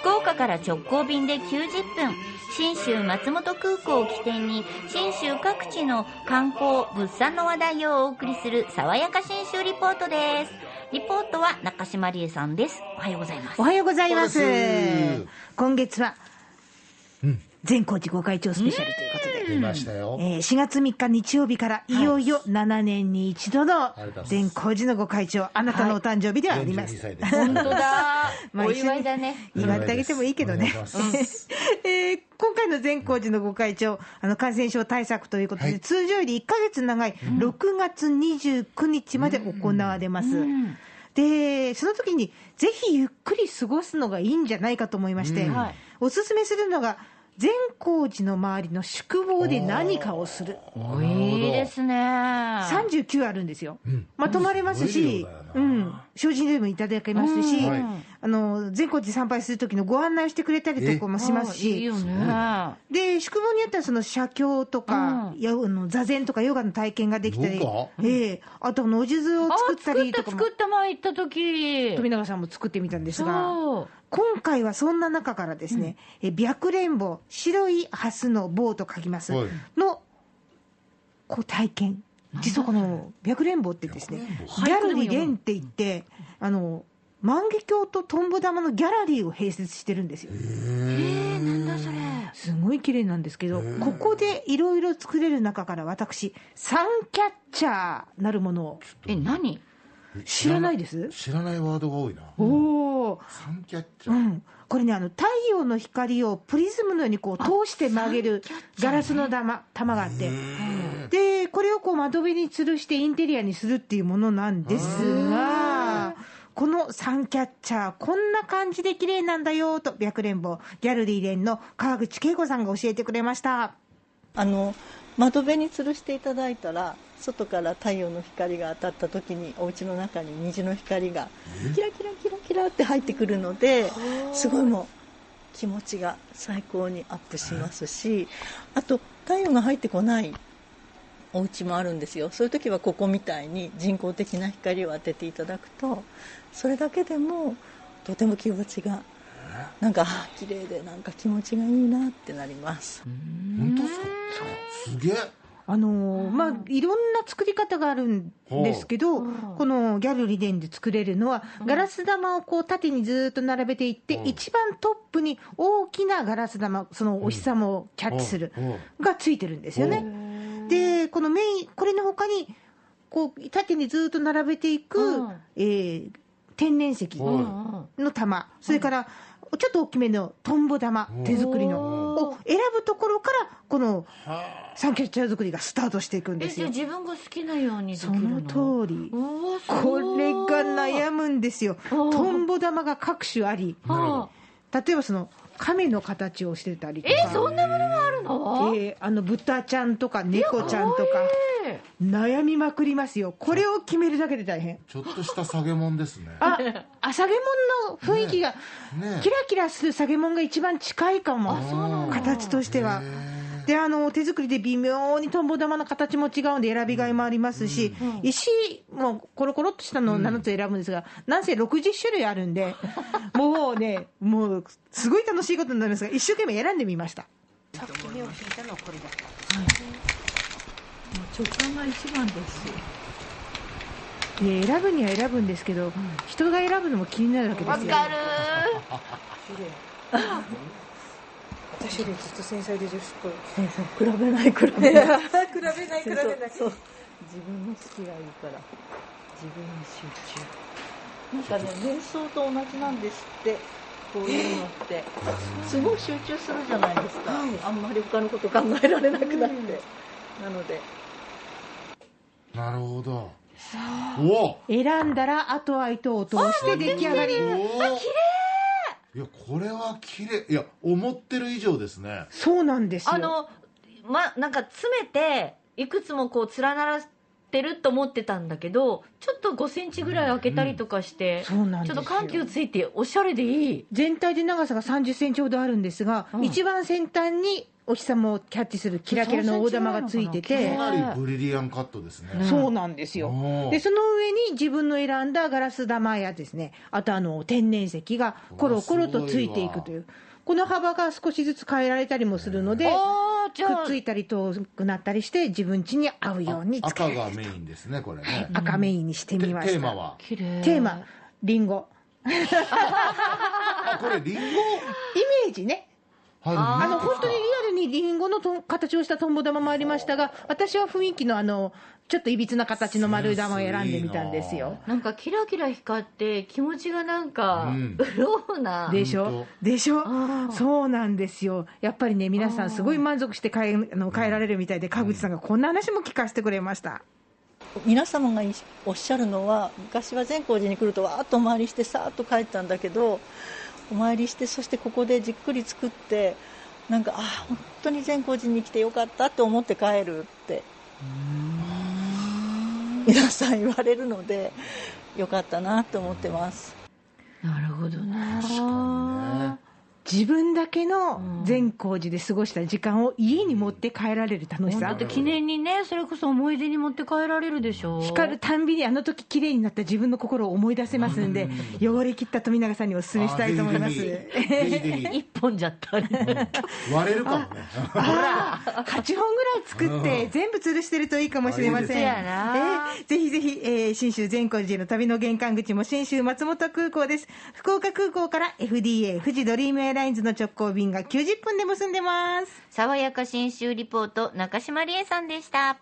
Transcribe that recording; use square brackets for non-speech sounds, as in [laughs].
福岡から直行便で90分信州松本空港を起点に信州各地の観光物産の話題をお送りする爽やか信州リポートです。リポートは中島理恵さんです。おはようございます。おはようございます。今月は、うん、善光5会長スペシャルということで。出ましたよ。えー4月3日日曜日からいよいよ7年に一度のりがとうございます。全高寺の御開帳、あなたのお誕生日ではあります。42歳です。[laughs] 本当だ。[laughs] まあお祝いだね。祝ってあげてもいいけどね。[laughs] えー今回の善光寺の御開帳、あの感染症対策ということで、はい。通常より1か月長い6月29日まで行われます。で、その時にぜひゆっくり過ごすのがいいんじゃないかと思いまして、うん。はい。おすすめするのが、善光寺の周りの宿坊で何かをする。いいですね。39あるんですよ。ん。まあ、泊まれますしうん、精進でもいただけますし、うん。はいあの、善光寺参拝する時のご案内をしてくれたりとかもしますいいし、よね。で、宿坊によってはその写経とか、うん。やあの座禅とかヨガの体験ができたり。ええ。あとあのお地図をあ作ったりとか作、った前行った時。富永さんも作ってみたんですが、今回はそんな中からですね、え白蓮棒、白い蓮の棒と書きます、はい。のこう体験、実はこの白蓮棒ってですね、白ギャラ蓮棒リー蓮って言って、あの万華鏡とトンボ玉のギャラリーを併設してるんですよ。えー、なんだそれ。すごい綺麗なんですけど、ここでいろいろ作れる中から私、サンキャッチャーなるものを。え何？知らないです？知らない。ワードが多いな。おお、サンキャッチャー。うん、これねあの、太陽の光をプリズムのようにこう通して曲げるガラスの玉玉があって、で窓辺に吊るしてインテリアにするっていうものなんですが。このサンキャッチャー、こんな感じで綺麗なんだよと、白蓮坊、ギャルリー蓮の川口恵子さんが教えてくれました。あの窓辺に吊るしていただいたら外から太陽の光が当たった時にお家の中に虹の光がキラキラキラキラって入ってくるのですごいもう気持ちが最高にアップしますしあと太陽が入ってこないお家もあるんですよ。そういう時はここみたいに人工的な光を当てていただくとそれだけでもとても気持ちがなんかあ綺麗でなんか気持ちがいいなってなります。本当ですかすげえ。あのーまあ、いろんな作り方があるんですけど、このギャルリデンで作れるのは、ガラス玉をこう縦にずーっと並べていって、一番トップに大きなガラス玉、そのお日様をキャッチするがついてるんですよね。で、このメイン、これの他に、こう縦にずーっと並べていく、うん。えー天然石はの玉、それからちょっと大きめのトンボ玉、手作りの。を選ぶところから、このサンキャッチャー作りがスタートしていくんえじゃあですよ。自分が好きなようにできそるの？の通り。これが悩むんですよ。トンボ玉が各種あり、はあ例えばその亀の形をしてたりとか、えそんなものがあるの？えーあの豚ちゃんとか猫ちゃんとか、え悩みまくりますよ。これを決めるだけで大変。ちょっとした下げもんですね。あ、あ、下げ物の雰囲気が、ねキラキラする下げ物が一番近いかも。形としては。で、あの、手作りで微妙にトンボ玉の形も違うんで選びがいもありますし、石もコロコロっとしたのを7つ選ぶんですが、なんせ60種類あるんで、[laughs] もうね、もう、すごい楽しいことになるんですが、一生懸命選んでみました。さっき目を引いたのはこれだった。直感が一番です。で選ぶには選ぶんですけど、人が選ぶのも気になるわけですよ。わかる [laughs] 私よりずっと繊細で女子っぽい。先生比べない比べない。比べない [laughs] 比べない。そう自分の好きがいいから自分に集中なんかね瞑想と同じなんですってこういうのってすごい集中するじゃないですか、あんまり他のこと考えられなくなって、なのでなるほど。お選んだらあとは糸を通して出来上がり。お。綺麗。いやこれは綺麗。いや思ってる以上ですね。そうなんですよ。あのまなんか詰めていくつもこう連ならてると思ってたんだけどちょっと5センチぐらい開けたりとかして、そうなんですよちょっと緩急ついておしゃれでいい全体で長さが30センチほどあるんですが、うん一番先端にお日様をキャッチするキラキラの大玉がついててか。なりブリリアンカットですね。そうなんですよ。で、その上に自分の選んだガラス玉やですね、あとあの天然石がコロコロとついていくという、この幅が少しずつ変えられたりもするので、くっついたり遠くなったりして、自分家に合うように使赤がメインですね、これね。赤メインにしてテみました。テーマは？テーマ、リンゴ。[laughs] あ、これリンゴ？イメージね。ああの本当にリアルにリンゴのと形をしたトンボ玉もありましたが、私は雰囲気のあのちょっといびつな形の丸い玉を選んでみたんですよ。なんかキラキラ光って気持ちがなんかうん。潤うな、でしょ？本でしょ？そうなんですよ。やっぱりね、皆さんすごい満足して帰あの帰られるみたいで、川口さんがこんな話も聞かせてくれました。皆様がおっしゃるのは昔は善光寺に来るとわーっとお参りしてさーっと帰ったんだけどお参りしてそしてここでじっくり作ってなんかああ本当に善光寺に来てよかったって思って帰るって皆さん言われるのでよかったなと思ってます。なるほどね。自分だけの善光寺で過ごした時間を家に持って帰られる楽しさだっ。て記念にねそれこそ思い出に持って帰られるでしょ光るたんびにあの時綺麗になった自分の心を思い出せますんで、汚れ切った富永さんにお勧めしたいと思います。[laughs] 一本じゃったり割れるかもね。あら、8本ぐらい作って、全部吊るしてるといいかもしれません。えーぜひぜひ、えー新州善光寺への旅の玄関口も新州松本空港です。福岡空港から FDA 富士ドリームエアラインズの直行便が90分で結んでます。爽やか新州リポート中島理恵さんでした